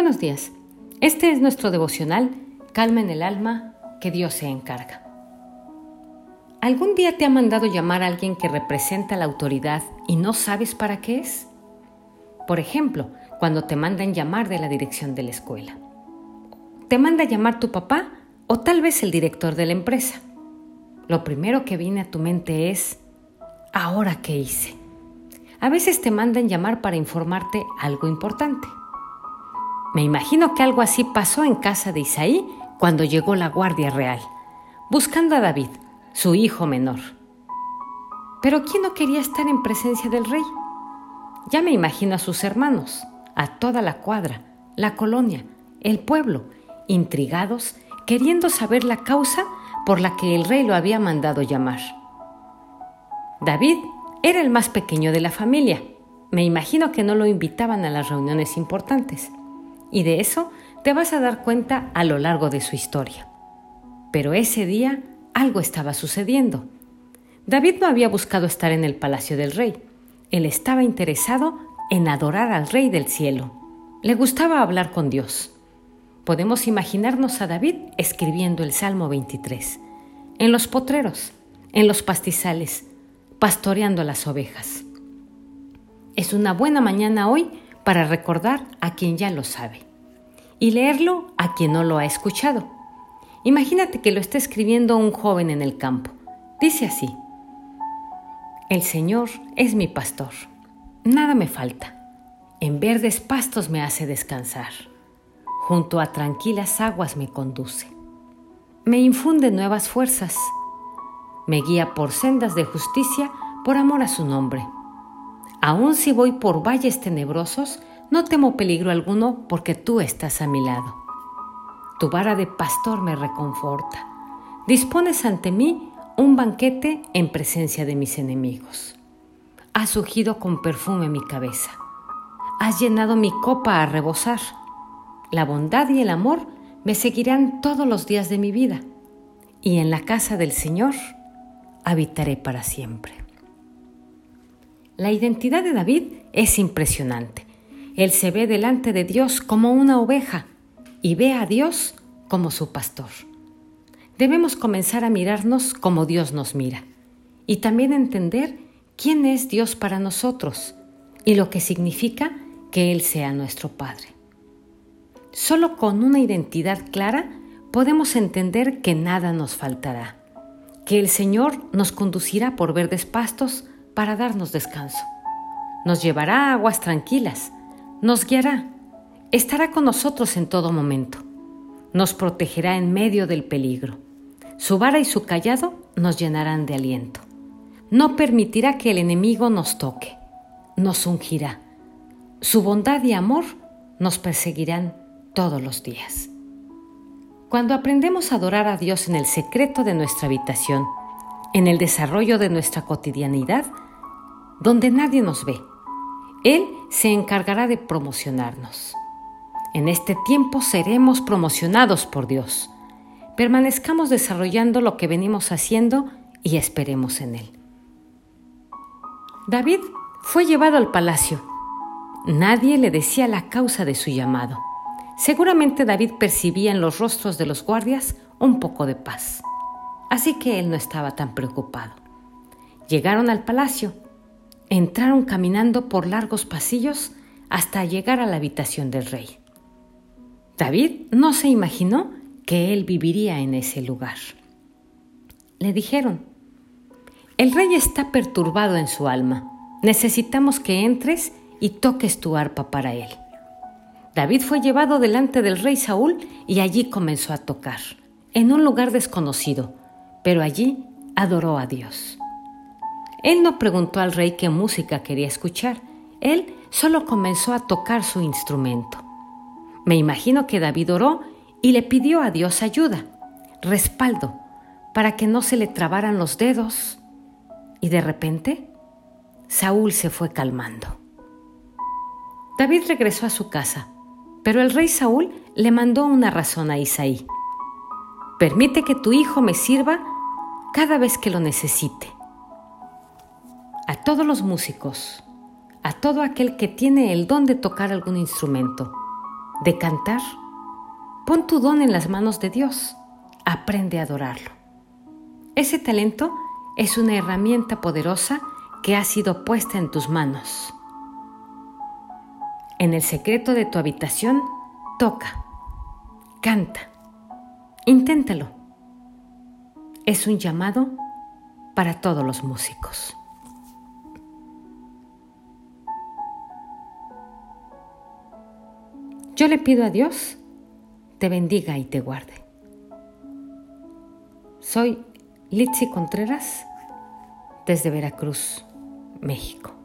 buenos días. Este es nuestro devocional, Calma en el alma, que Dios se encarga. ¿Algún día te ha mandado llamar a alguien que representa la autoridad y no sabes para qué es? Por ejemplo, cuando te mandan llamar de la dirección de la escuela. Te manda llamar tu papá o tal vez el director de la empresa. Lo primero que viene a tu mente es, ¿ahora qué hice? A veces te mandan llamar para informarte algo importante. Me imagino que algo así pasó en casa de Isaí cuando llegó la Guardia Real, buscando a David, su hijo menor. Pero ¿quién no quería estar en presencia del rey? Ya me imagino a sus hermanos, a toda la cuadra, la colonia, el pueblo, intrigados, queriendo saber la causa por la que el rey lo había mandado llamar. David era el más pequeño de la familia. Me imagino que no lo invitaban a las reuniones importantes. Y de eso te vas a dar cuenta a lo largo de su historia. Pero ese día algo estaba sucediendo. David no había buscado estar en el palacio del rey. Él estaba interesado en adorar al rey del cielo. Le gustaba hablar con Dios. Podemos imaginarnos a David escribiendo el Salmo 23, en los potreros, en los pastizales, pastoreando las ovejas. Es una buena mañana hoy para recordar a quien ya lo sabe y leerlo a quien no lo ha escuchado. Imagínate que lo está escribiendo un joven en el campo. Dice así, El Señor es mi pastor, nada me falta, en verdes pastos me hace descansar, junto a tranquilas aguas me conduce, me infunde nuevas fuerzas, me guía por sendas de justicia por amor a su nombre. Aun si voy por valles tenebrosos, no temo peligro alguno porque tú estás a mi lado. Tu vara de pastor me reconforta. Dispones ante mí un banquete en presencia de mis enemigos. Has ungido con perfume mi cabeza. Has llenado mi copa a rebosar. La bondad y el amor me seguirán todos los días de mi vida, y en la casa del Señor habitaré para siempre. La identidad de David es impresionante. Él se ve delante de Dios como una oveja y ve a Dios como su pastor. Debemos comenzar a mirarnos como Dios nos mira y también entender quién es Dios para nosotros y lo que significa que Él sea nuestro Padre. Solo con una identidad clara podemos entender que nada nos faltará que el Señor nos conducirá por verdes pastos para darnos descanso. Nos llevará a aguas tranquilas, nos guiará, estará con nosotros en todo momento, nos protegerá en medio del peligro. Su vara y su callado nos llenarán de aliento. No permitirá que el enemigo nos toque, nos ungirá. Su bondad y amor nos perseguirán todos los días. Cuando aprendemos a adorar a Dios en el secreto de nuestra habitación, en el desarrollo de nuestra cotidianidad, donde nadie nos ve, Él se encargará de promocionarnos. En este tiempo seremos promocionados por Dios. Permanezcamos desarrollando lo que venimos haciendo y esperemos en Él. David fue llevado al palacio. Nadie le decía la causa de su llamado. Seguramente David percibía en los rostros de los guardias un poco de paz, así que él no estaba tan preocupado. Llegaron al palacio, entraron caminando por largos pasillos hasta llegar a la habitación del rey. David no se imaginó que él viviría en ese lugar. Le dijeron, el rey está perturbado en su alma, necesitamos que entres y toques tu arpa para él. David fue llevado delante del rey Saúl y allí comenzó a tocar, en un lugar desconocido, pero allí adoró a Dios. Él no preguntó al rey qué música quería escuchar, él solo comenzó a tocar su instrumento. Me imagino que David oró y le pidió a Dios ayuda, respaldo, para que no se le trabaran los dedos. Y de repente, Saúl se fue calmando. David regresó a su casa pero el rey Saúl le mandó una razón a Isaí. Permite que tu hijo me sirva cada vez que lo necesite. A todos los músicos, a todo aquel que tiene el don de tocar algún instrumento, de cantar, pon tu don en las manos de Dios. Aprende a adorarlo. Ese talento es una herramienta poderosa que ha sido puesta en tus manos. En el secreto de tu habitación, toca, canta, inténtalo. Es un llamado para todos los músicos. Yo le pido a Dios te bendiga y te guarde. Soy Litsi Contreras desde Veracruz, México.